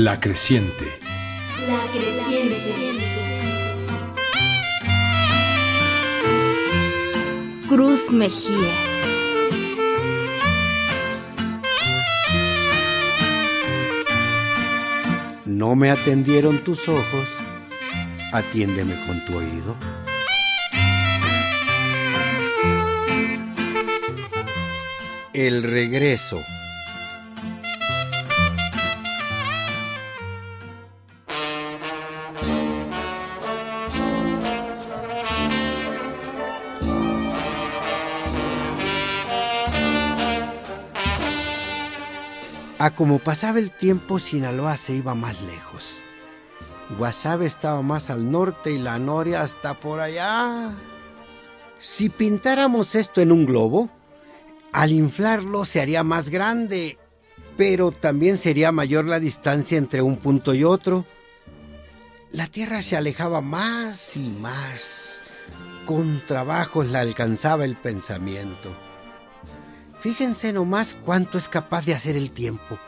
La creciente. La creciente. Cruz Mejía. No me atendieron tus ojos, atiéndeme con tu oído. El regreso. A como pasaba el tiempo, Sinaloa se iba más lejos. Guasave estaba más al norte y la Noria hasta por allá. Si pintáramos esto en un globo, al inflarlo se haría más grande, pero también sería mayor la distancia entre un punto y otro. La Tierra se alejaba más y más. Con trabajos la alcanzaba el pensamiento. Fíjense nomás cuánto es capaz de hacer el tiempo.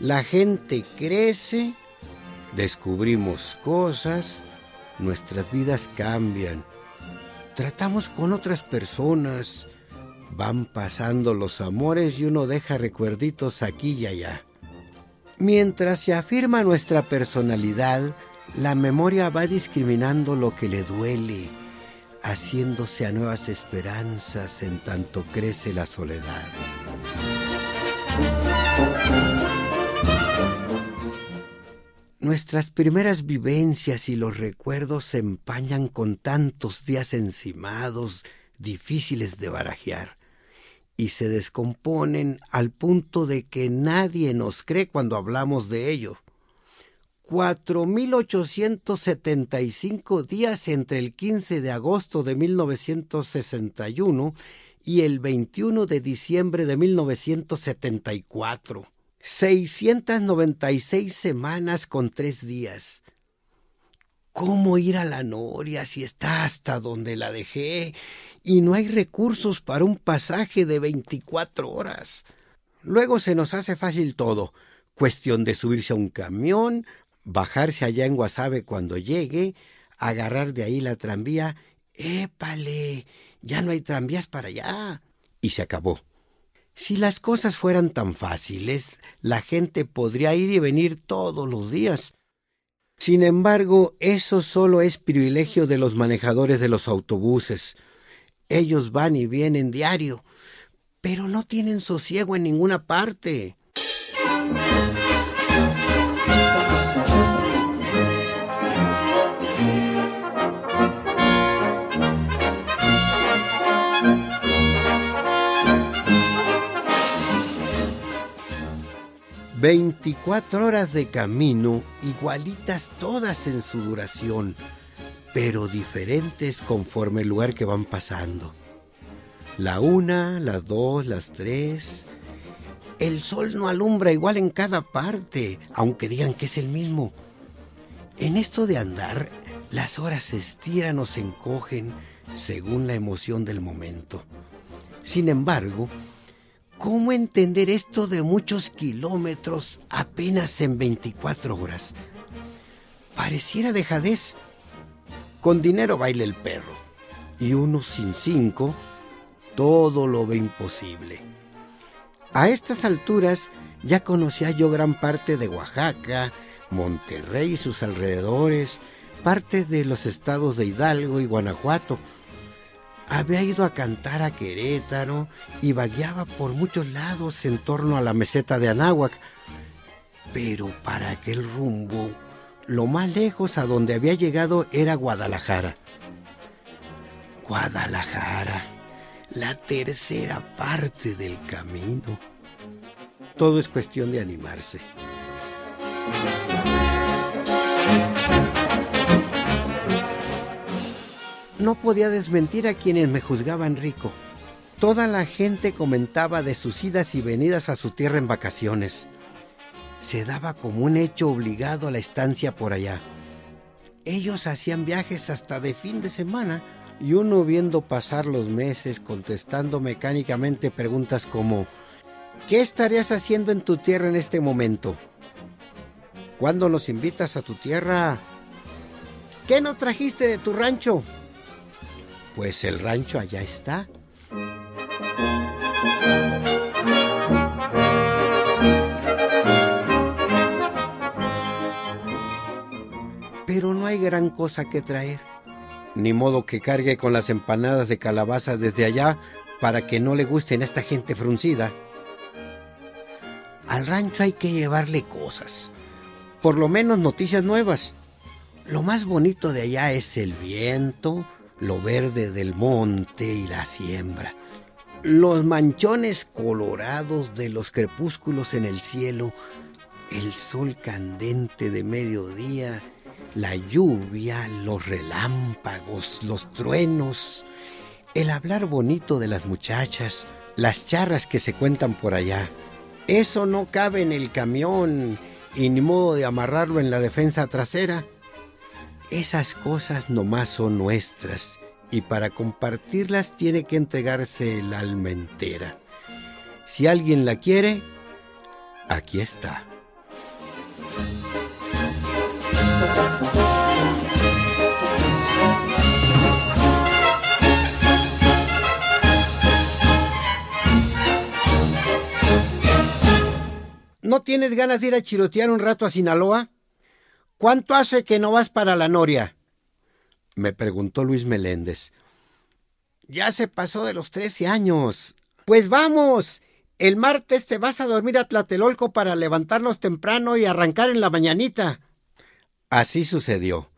La gente crece, descubrimos cosas, nuestras vidas cambian. Tratamos con otras personas, van pasando los amores y uno deja recuerditos aquí y allá. Mientras se afirma nuestra personalidad, la memoria va discriminando lo que le duele haciéndose a nuevas esperanzas en tanto crece la soledad. Nuestras primeras vivencias y los recuerdos se empañan con tantos días encimados, difíciles de barajear, y se descomponen al punto de que nadie nos cree cuando hablamos de ello. 4.875 días entre el 15 de agosto de 1961 y el 21 de diciembre de 1974. 696 semanas con tres días. ¿Cómo ir a la Noria si está hasta donde la dejé y no hay recursos para un pasaje de 24 horas? Luego se nos hace fácil todo. Cuestión de subirse a un camión, bajarse allá en Guasave cuando llegue, agarrar de ahí la tranvía, épale, ya no hay tranvías para allá. Y se acabó. Si las cosas fueran tan fáciles, la gente podría ir y venir todos los días. Sin embargo, eso solo es privilegio de los manejadores de los autobuses. Ellos van y vienen diario, pero no tienen sosiego en ninguna parte. 24 horas de camino, igualitas todas en su duración, pero diferentes conforme el lugar que van pasando. La una, las dos, las tres. El sol no alumbra igual en cada parte, aunque digan que es el mismo. En esto de andar, las horas se estiran o se encogen según la emoción del momento. Sin embargo, ¿Cómo entender esto de muchos kilómetros apenas en 24 horas? Pareciera dejadez. Con dinero baila el perro. Y uno sin cinco, todo lo ve imposible. A estas alturas ya conocía yo gran parte de Oaxaca, Monterrey y sus alrededores, parte de los estados de Hidalgo y Guanajuato, había ido a cantar a Querétaro y vagueaba por muchos lados en torno a la meseta de Anáhuac. Pero para aquel rumbo, lo más lejos a donde había llegado era Guadalajara. Guadalajara, la tercera parte del camino. Todo es cuestión de animarse. No podía desmentir a quienes me juzgaban rico. Toda la gente comentaba de sus idas y venidas a su tierra en vacaciones. Se daba como un hecho obligado a la estancia por allá. Ellos hacían viajes hasta de fin de semana y uno viendo pasar los meses contestando mecánicamente preguntas como ¿Qué estarías haciendo en tu tierra en este momento? ¿Cuándo nos invitas a tu tierra? ¿Qué no trajiste de tu rancho? Pues el rancho allá está. Pero no hay gran cosa que traer. Ni modo que cargue con las empanadas de calabaza desde allá para que no le gusten a esta gente fruncida. Al rancho hay que llevarle cosas, por lo menos noticias nuevas. Lo más bonito de allá es el viento, lo verde del monte y la siembra. Los manchones colorados de los crepúsculos en el cielo, el sol candente de mediodía, la lluvia, los relámpagos, los truenos, el hablar bonito de las muchachas, las charras que se cuentan por allá. Eso no cabe en el camión y ni modo de amarrarlo en la defensa trasera. Esas cosas nomás son nuestras y para compartirlas tiene que entregarse la alma entera. Si alguien la quiere, aquí está. ¿No tienes ganas de ir a chirotear un rato a Sinaloa? ¿Cuánto hace que no vas para la Noria? me preguntó Luis Meléndez. Ya se pasó de los trece años. Pues vamos. El martes te vas a dormir a Tlatelolco para levantarnos temprano y arrancar en la mañanita. Así sucedió.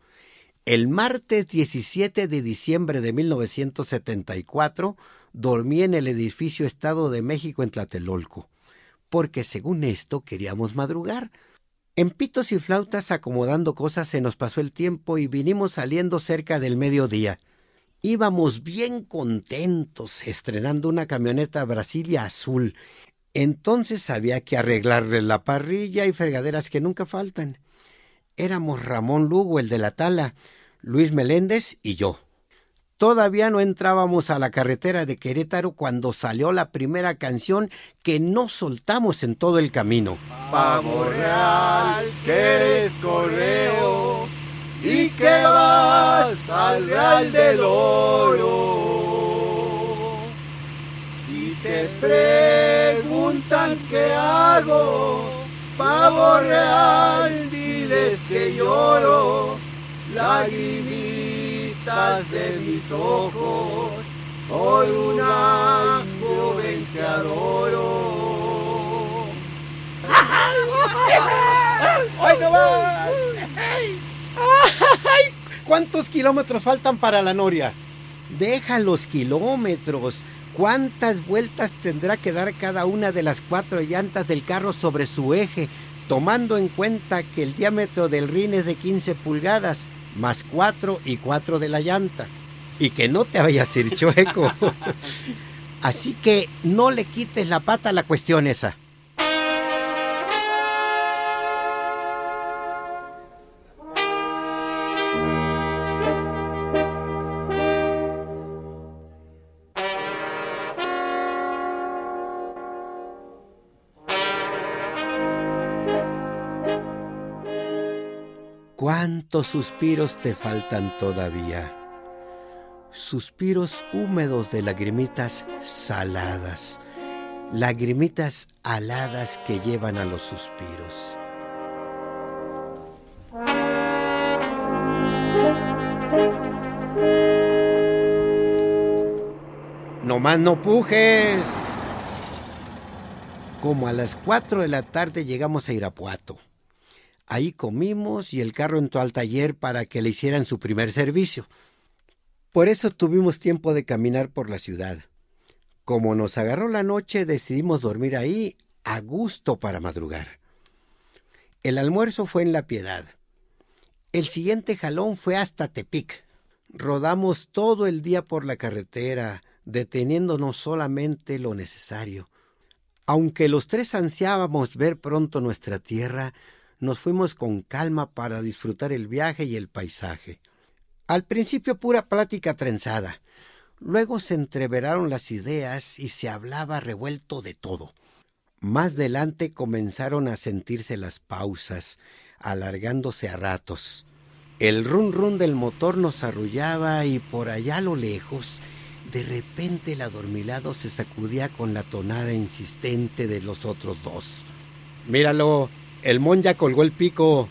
El martes 17 de diciembre de 1974 dormí en el edificio Estado de México en Tlatelolco porque según esto queríamos madrugar. En pitos y flautas acomodando cosas se nos pasó el tiempo y vinimos saliendo cerca del mediodía. Íbamos bien contentos estrenando una camioneta Brasilia azul. Entonces había que arreglarle la parrilla y fregaderas que nunca faltan. Éramos Ramón Lugo, el de la tala, Luis Meléndez y yo. Todavía no entrábamos a la carretera de Querétaro cuando salió la primera canción que no soltamos en todo el camino. Pavo real, que eres correo y que vas al real del oro. Si te preguntan qué hago, pavo real, diles que lloro, de mis ojos por una joven que adoro. ¡Ay, no ¿Cuántos kilómetros faltan para la Noria? Deja los kilómetros. ¿Cuántas vueltas tendrá que dar cada una de las cuatro llantas del carro sobre su eje, tomando en cuenta que el diámetro del rin es de 15 pulgadas? Más cuatro y cuatro de la llanta. Y que no te vayas a ir chueco. Así que no le quites la pata a la cuestión esa. ¿Cuántos suspiros te faltan todavía? Suspiros húmedos de lagrimitas saladas, lagrimitas aladas que llevan a los suspiros. No más no pujes. Como a las cuatro de la tarde llegamos a Irapuato. Ahí comimos y el carro entró al taller para que le hicieran su primer servicio. Por eso tuvimos tiempo de caminar por la ciudad. Como nos agarró la noche, decidimos dormir ahí a gusto para madrugar. El almuerzo fue en La Piedad. El siguiente jalón fue hasta Tepic. Rodamos todo el día por la carretera, deteniéndonos solamente lo necesario. Aunque los tres ansiábamos ver pronto nuestra tierra, nos fuimos con calma para disfrutar el viaje y el paisaje. Al principio pura plática trenzada. Luego se entreveraron las ideas y se hablaba revuelto de todo. Más adelante comenzaron a sentirse las pausas, alargándose a ratos. El run run del motor nos arrullaba y por allá a lo lejos, de repente el adormilado se sacudía con la tonada insistente de los otros dos. Míralo, el mon ya colgó el pico.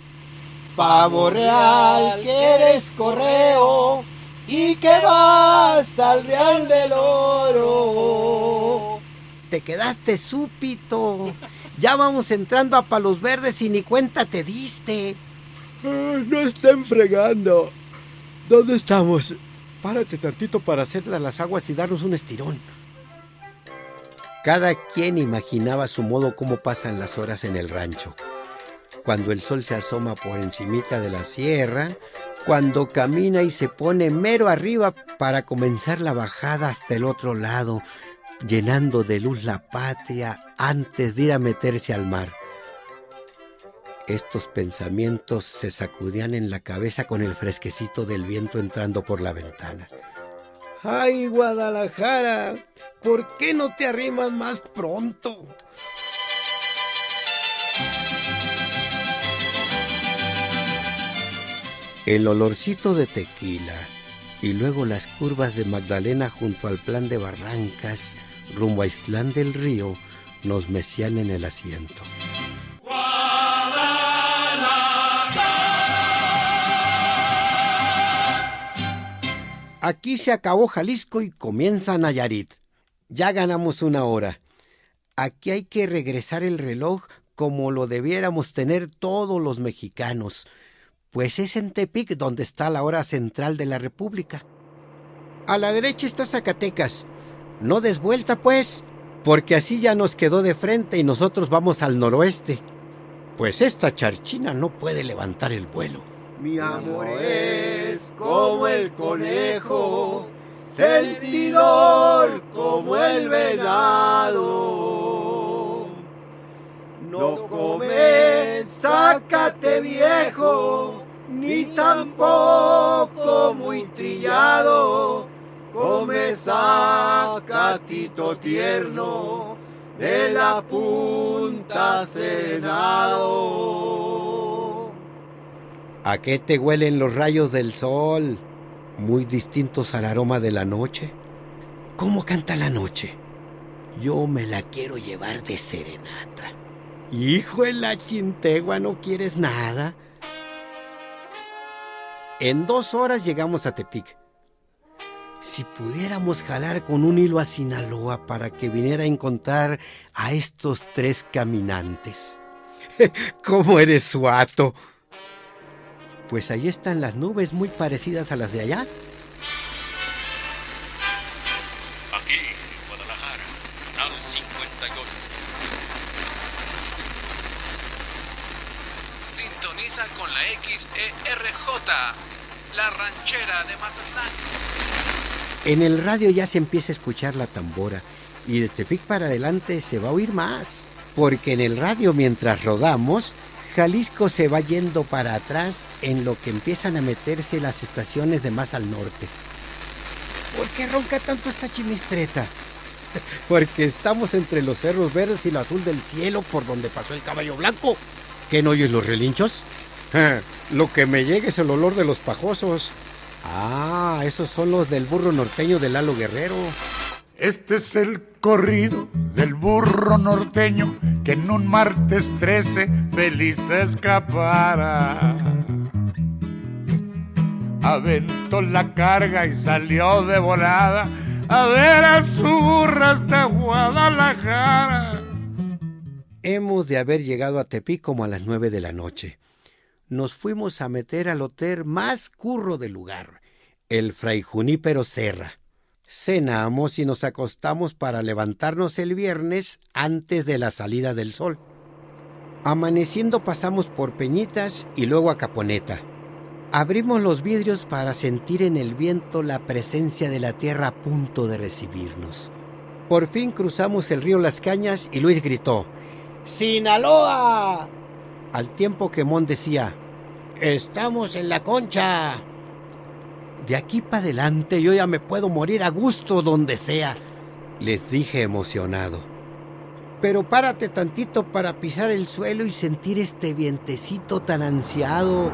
Pavo real, que eres correo y que vas al real del oro. Te quedaste súpito. Ya vamos entrando a Palos Verdes y ni cuenta te diste. no estén fregando. ¿Dónde estamos? Párate tantito para hacerle las aguas y darnos un estirón. Cada quien imaginaba a su modo cómo pasan las horas en el rancho. Cuando el sol se asoma por encimita de la sierra, cuando camina y se pone mero arriba para comenzar la bajada hasta el otro lado, llenando de luz la patria antes de ir a meterse al mar. Estos pensamientos se sacudían en la cabeza con el fresquecito del viento entrando por la ventana. ¡Ay, Guadalajara! ¿Por qué no te arrimas más pronto? El olorcito de tequila y luego las curvas de Magdalena junto al plan de Barrancas rumbo a Islán del Río nos mecían en el asiento. Aquí se acabó Jalisco y comienza Nayarit. Ya ganamos una hora. Aquí hay que regresar el reloj como lo debiéramos tener todos los mexicanos, pues es en Tepic donde está la hora central de la República. A la derecha está Zacatecas. No des vuelta, pues, porque así ya nos quedó de frente y nosotros vamos al noroeste. Pues esta charchina no puede levantar el vuelo. Mi amor es como el conejo, sentidor como el venado. No comes, sácate viejo, ni tampoco muy trillado. Come sacatito tierno de la punta senado. ¿A qué te huelen los rayos del sol? Muy distintos al aroma de la noche. ¿Cómo canta la noche? Yo me la quiero llevar de serenata. Hijo de la chintegua, ¿no quieres nada? En dos horas llegamos a Tepic. Si pudiéramos jalar con un hilo a Sinaloa para que viniera a encontrar a estos tres caminantes. ¿Cómo eres suato? Pues ahí están las nubes muy parecidas a las de allá. XERJ, la ranchera de Mazatlán. En el radio ya se empieza a escuchar la tambora y de Tepic para adelante se va a oír más, porque en el radio mientras rodamos Jalisco se va yendo para atrás en lo que empiezan a meterse las estaciones de más al norte. ¿Por qué ronca tanto esta chimistreta? Porque estamos entre los cerros verdes y lo azul del cielo por donde pasó el caballo blanco. ¿Qué no oyes los relinchos? lo que me llega es el olor de los pajosos. Ah, esos son los del burro norteño de Lalo Guerrero. Este es el corrido del burro norteño que en un martes 13 feliz escapara. Aventó la carga y salió de volada a ver a su burra hasta Guadalajara. Hemos de haber llegado a Tepic como a las nueve de la noche. Nos fuimos a meter al hotel más curro del lugar, el Fray Junípero Serra cenamos y nos acostamos para levantarnos el viernes antes de la salida del sol. Amaneciendo pasamos por Peñitas y luego a Caponeta. Abrimos los vidrios para sentir en el viento la presencia de la tierra a punto de recibirnos. Por fin cruzamos el río Las Cañas y Luis gritó, ¡Sinaloa! Al tiempo que Mon decía, ¡Estamos en la concha! De aquí para adelante yo ya me puedo morir a gusto donde sea, les dije emocionado. Pero párate tantito para pisar el suelo y sentir este vientecito tan ansiado.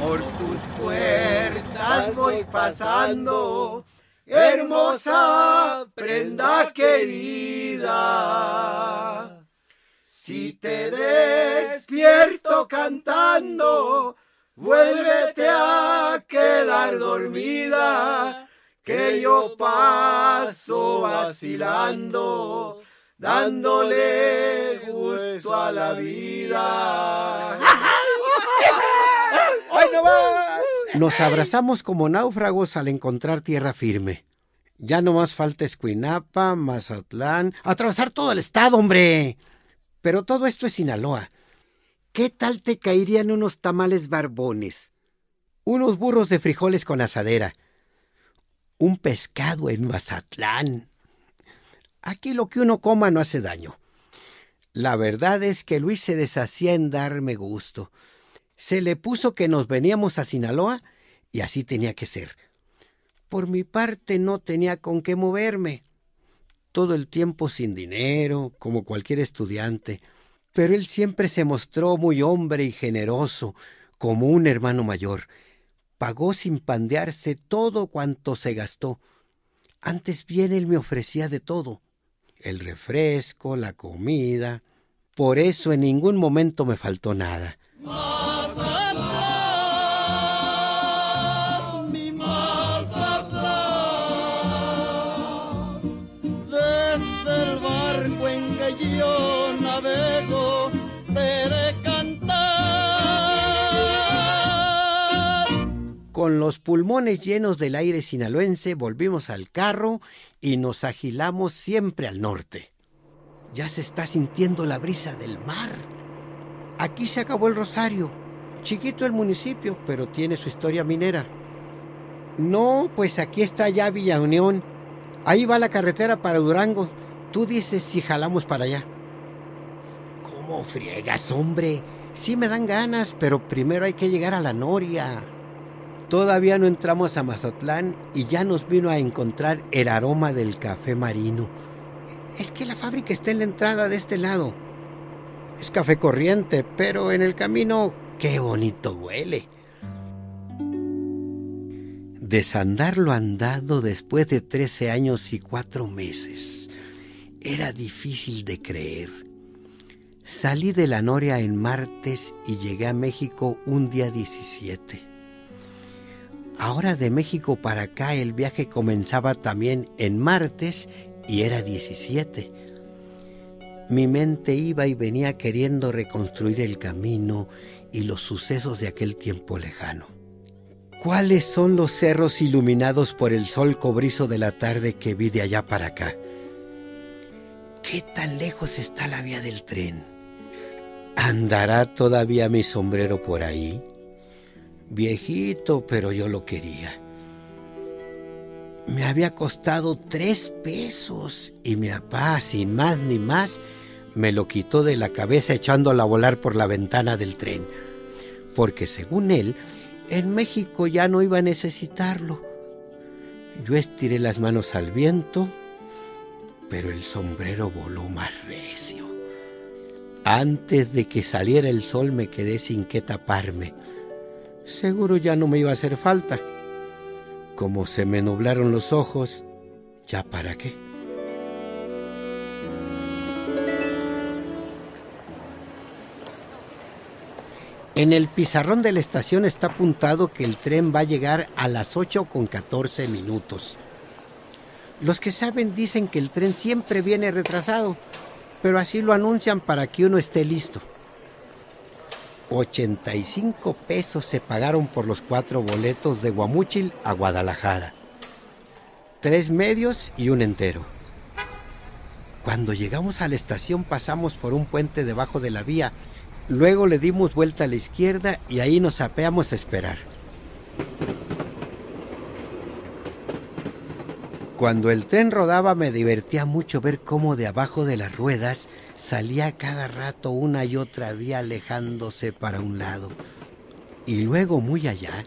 Por tus puertas voy pasando, hermosa prenda querida. Si te despierto cantando, vuélvete a quedar dormida, que yo paso vacilando, dándole gusto a la vida. ¡Ay, no va! Nos abrazamos como náufragos al encontrar tierra firme. Ya no más falta Escuinapa, Mazatlán, atravesar todo el estado, hombre. Pero todo esto es Sinaloa. ¿Qué tal te caerían unos tamales barbones? Unos burros de frijoles con asadera. Un pescado en Mazatlán. Aquí lo que uno coma no hace daño. La verdad es que Luis se deshacía en darme gusto. Se le puso que nos veníamos a Sinaloa y así tenía que ser. Por mi parte no tenía con qué moverme. Todo el tiempo sin dinero, como cualquier estudiante pero él siempre se mostró muy hombre y generoso, como un hermano mayor. Pagó sin pandearse todo cuanto se gastó. Antes bien él me ofrecía de todo, el refresco, la comida. Por eso en ningún momento me faltó nada. Con los pulmones llenos del aire sinaloense volvimos al carro y nos agilamos siempre al norte. Ya se está sintiendo la brisa del mar. Aquí se acabó el Rosario. Chiquito el municipio, pero tiene su historia minera. No, pues aquí está ya Villa Unión. Ahí va la carretera para Durango. Tú dices si jalamos para allá. ¿Cómo friegas, hombre? Sí me dan ganas, pero primero hay que llegar a la Noria. Todavía no entramos a Mazatlán y ya nos vino a encontrar el aroma del café marino. Es que la fábrica está en la entrada de este lado. Es café corriente, pero en el camino qué bonito huele. Desandar lo andado después de trece años y cuatro meses. Era difícil de creer. Salí de la Noria en martes y llegué a México un día 17. Ahora de México para acá el viaje comenzaba también en martes y era 17. Mi mente iba y venía queriendo reconstruir el camino y los sucesos de aquel tiempo lejano. ¿Cuáles son los cerros iluminados por el sol cobrizo de la tarde que vi de allá para acá? ¿Qué tan lejos está la vía del tren? ¿Andará todavía mi sombrero por ahí? Viejito, pero yo lo quería. Me había costado tres pesos y mi papá, sin más ni más, me lo quitó de la cabeza echándola a volar por la ventana del tren. Porque según él, en México ya no iba a necesitarlo. Yo estiré las manos al viento, pero el sombrero voló más recio. Antes de que saliera el sol me quedé sin qué taparme. Seguro ya no me iba a hacer falta. Como se me nublaron los ojos, ¿ya para qué? En el pizarrón de la estación está apuntado que el tren va a llegar a las 8 con 14 minutos. Los que saben dicen que el tren siempre viene retrasado, pero así lo anuncian para que uno esté listo. 85 pesos se pagaron por los cuatro boletos de Guamúchil a Guadalajara. Tres medios y un entero. Cuando llegamos a la estación pasamos por un puente debajo de la vía Luego le dimos vuelta a la izquierda y ahí nos apeamos a esperar. Cuando el tren rodaba me divertía mucho ver cómo de abajo de las ruedas salía cada rato una y otra vía alejándose para un lado. Y luego muy allá,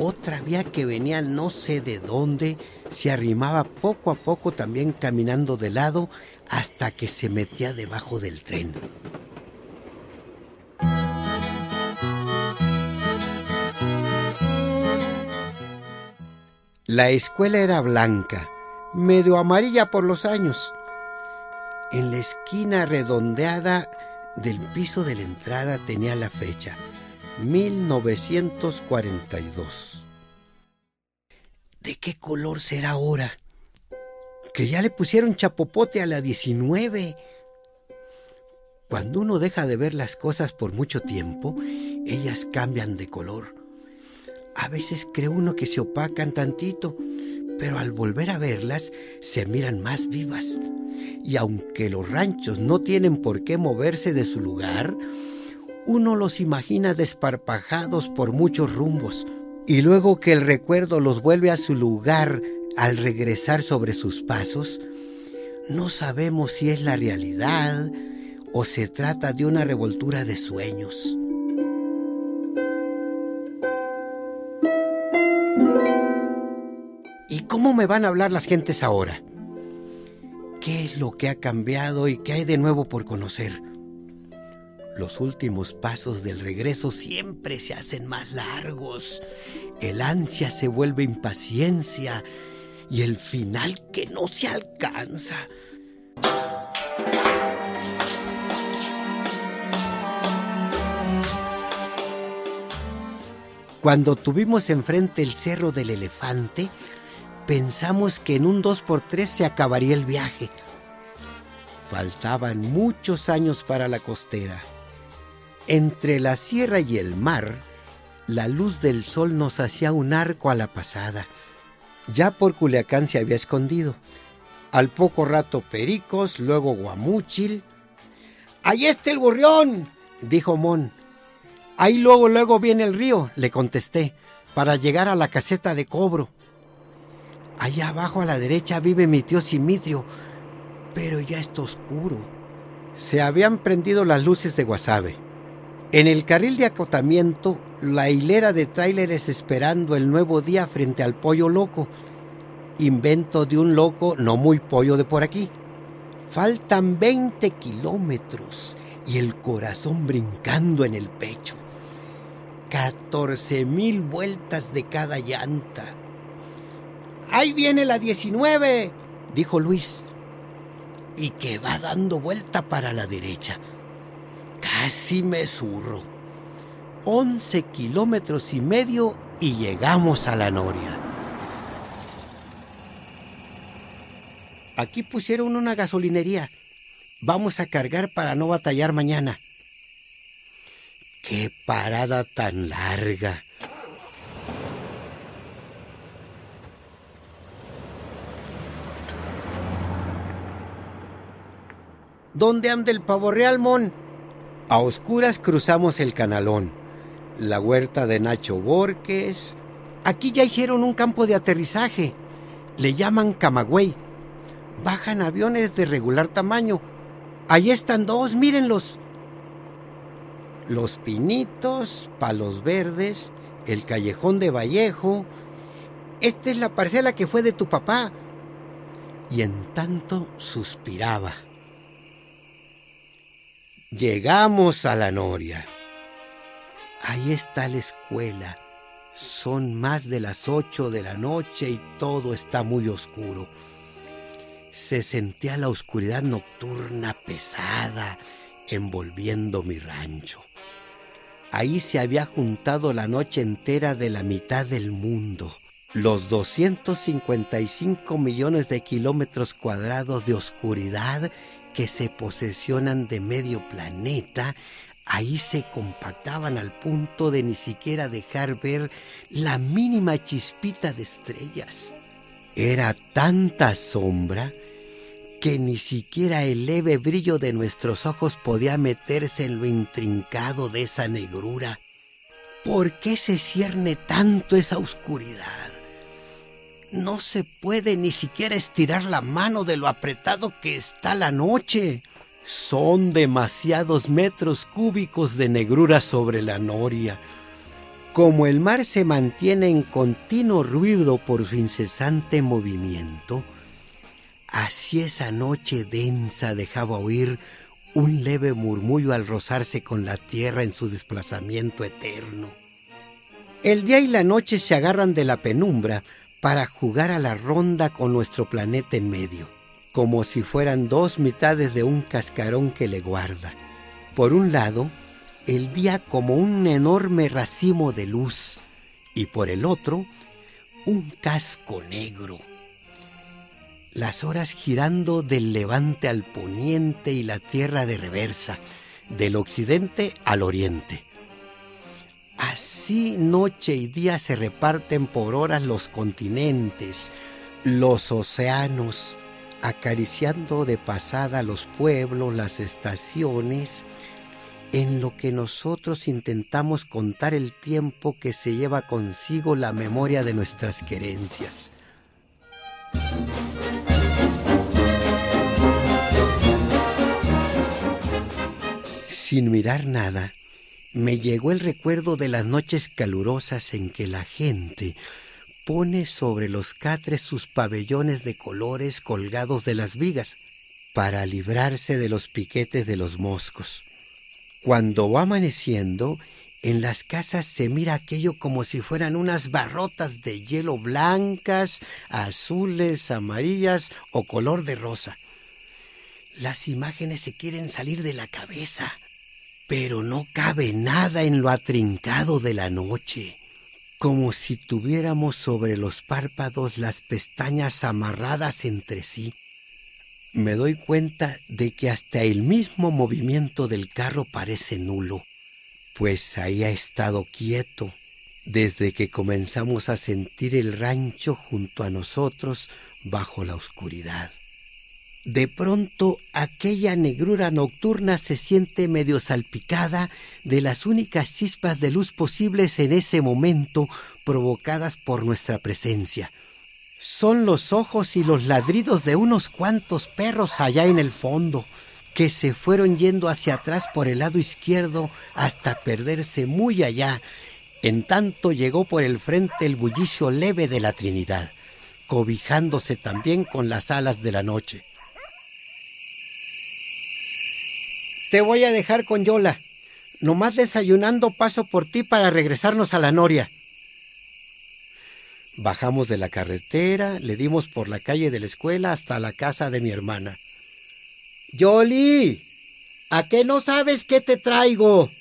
Otra vía que venía no sé de dónde se arrimaba poco a poco también caminando de lado hasta que se metía debajo del tren. La escuela era blanca, medio amarilla por los años. En la esquina redondeada del piso de la entrada tenía la fecha, 1942. ¿De qué color será ahora? Que ya le pusieron chapopote a la 19. Cuando uno deja de ver las cosas por mucho tiempo, ellas cambian de color. A veces cree uno que se opacan tantito, pero al volver a verlas se miran más vivas. Y aunque los ranchos no tienen por qué moverse de su lugar, uno los imagina desparpajados por muchos rumbos, y luego que el recuerdo los vuelve a su lugar al regresar sobre sus pasos, no sabemos si es la realidad o se trata de una revoltura de sueños. ¿Y cómo me van a hablar las gentes ahora? ¿Qué es lo que ha cambiado y qué hay de nuevo por conocer? Los últimos pasos del regreso siempre se hacen más largos. El ansia se vuelve impaciencia y el final que no se alcanza. Cuando tuvimos enfrente el cerro del elefante, pensamos que en un 2x3 se acabaría el viaje. Faltaban muchos años para la costera. Entre la sierra y el mar, la luz del sol nos hacía un arco a la pasada. Ya por Culiacán se había escondido. Al poco rato Pericos, luego Guamúchil. ¡Ahí está el gorrión! dijo Mon. Ahí luego, luego viene el río, le contesté, para llegar a la caseta de cobro. Allá abajo a la derecha vive mi tío Simitrio, pero ya está oscuro. Se habían prendido las luces de Guasave. En el carril de acotamiento, la hilera de tráileres esperando el nuevo día frente al pollo loco. Invento de un loco no muy pollo de por aquí. Faltan 20 kilómetros y el corazón brincando en el pecho. 14 mil vueltas de cada llanta. Ahí viene la 19, dijo Luis, y que va dando vuelta para la derecha. Casi me zurro. 11 kilómetros y medio y llegamos a la Noria. Aquí pusieron una gasolinería. Vamos a cargar para no batallar mañana. ¡Qué parada tan larga! ¿Dónde anda el pavo real, Mon? A oscuras cruzamos el canalón, la huerta de Nacho Borges. Aquí ya hicieron un campo de aterrizaje. Le llaman Camagüey. Bajan aviones de regular tamaño. Ahí están dos, mírenlos. Los Pinitos, Palos Verdes, el Callejón de Vallejo. Esta es la parcela que fue de tu papá. Y en tanto suspiraba. Llegamos a la Noria. Ahí está la escuela. Son más de las ocho de la noche y todo está muy oscuro. Se sentía la oscuridad nocturna pesada envolviendo mi rancho. Ahí se había juntado la noche entera de la mitad del mundo, los 255 millones de kilómetros cuadrados de oscuridad que se posesionan de medio planeta, ahí se compactaban al punto de ni siquiera dejar ver la mínima chispita de estrellas. Era tanta sombra que ni siquiera el leve brillo de nuestros ojos podía meterse en lo intrincado de esa negrura. ¿Por qué se cierne tanto esa oscuridad? No se puede ni siquiera estirar la mano de lo apretado que está la noche. Son demasiados metros cúbicos de negrura sobre la noria. Como el mar se mantiene en continuo ruido por su incesante movimiento, así esa noche densa dejaba oír un leve murmullo al rozarse con la tierra en su desplazamiento eterno. El día y la noche se agarran de la penumbra para jugar a la ronda con nuestro planeta en medio, como si fueran dos mitades de un cascarón que le guarda. Por un lado, el día como un enorme racimo de luz y por el otro, un casco negro. Las horas girando del levante al poniente y la tierra de reversa, del occidente al oriente. Así noche y día se reparten por horas los continentes, los océanos, acariciando de pasada los pueblos, las estaciones, en lo que nosotros intentamos contar el tiempo que se lleva consigo la memoria de nuestras querencias. Sin mirar nada, me llegó el recuerdo de las noches calurosas en que la gente pone sobre los catres sus pabellones de colores colgados de las vigas para librarse de los piquetes de los moscos. Cuando va amaneciendo, en las casas se mira aquello como si fueran unas barrotas de hielo blancas, azules, amarillas o color de rosa. Las imágenes se quieren salir de la cabeza, pero no cabe nada en lo atrincado de la noche, como si tuviéramos sobre los párpados las pestañas amarradas entre sí. Me doy cuenta de que hasta el mismo movimiento del carro parece nulo, pues ahí ha estado quieto desde que comenzamos a sentir el rancho junto a nosotros bajo la oscuridad. De pronto aquella negrura nocturna se siente medio salpicada de las únicas chispas de luz posibles en ese momento provocadas por nuestra presencia son los ojos y los ladridos de unos cuantos perros allá en el fondo, que se fueron yendo hacia atrás por el lado izquierdo hasta perderse muy allá. En tanto llegó por el frente el bullicio leve de la Trinidad, cobijándose también con las alas de la noche. Te voy a dejar con Yola. Nomás desayunando paso por ti para regresarnos a la Noria. Bajamos de la carretera, le dimos por la calle de la escuela hasta la casa de mi hermana. Yoli, ¿a qué no sabes qué te traigo?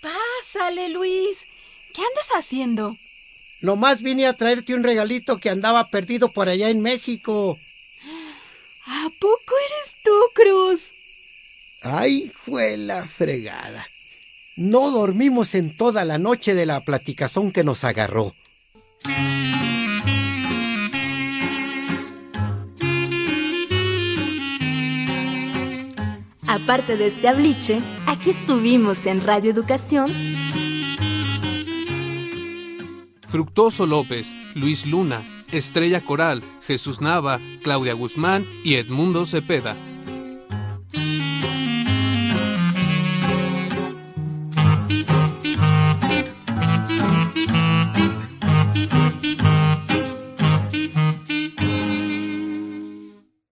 Pásale, Luis. ¿Qué andas haciendo? Nomás vine a traerte un regalito que andaba perdido por allá en México. ¿A poco eres tú, Cruz? Ay, fue la fregada. No dormimos en toda la noche de la platicazón que nos agarró. Aparte de este abliche, aquí estuvimos en Radio Educación. Fructoso López, Luis Luna, Estrella Coral, Jesús Nava, Claudia Guzmán y Edmundo Cepeda.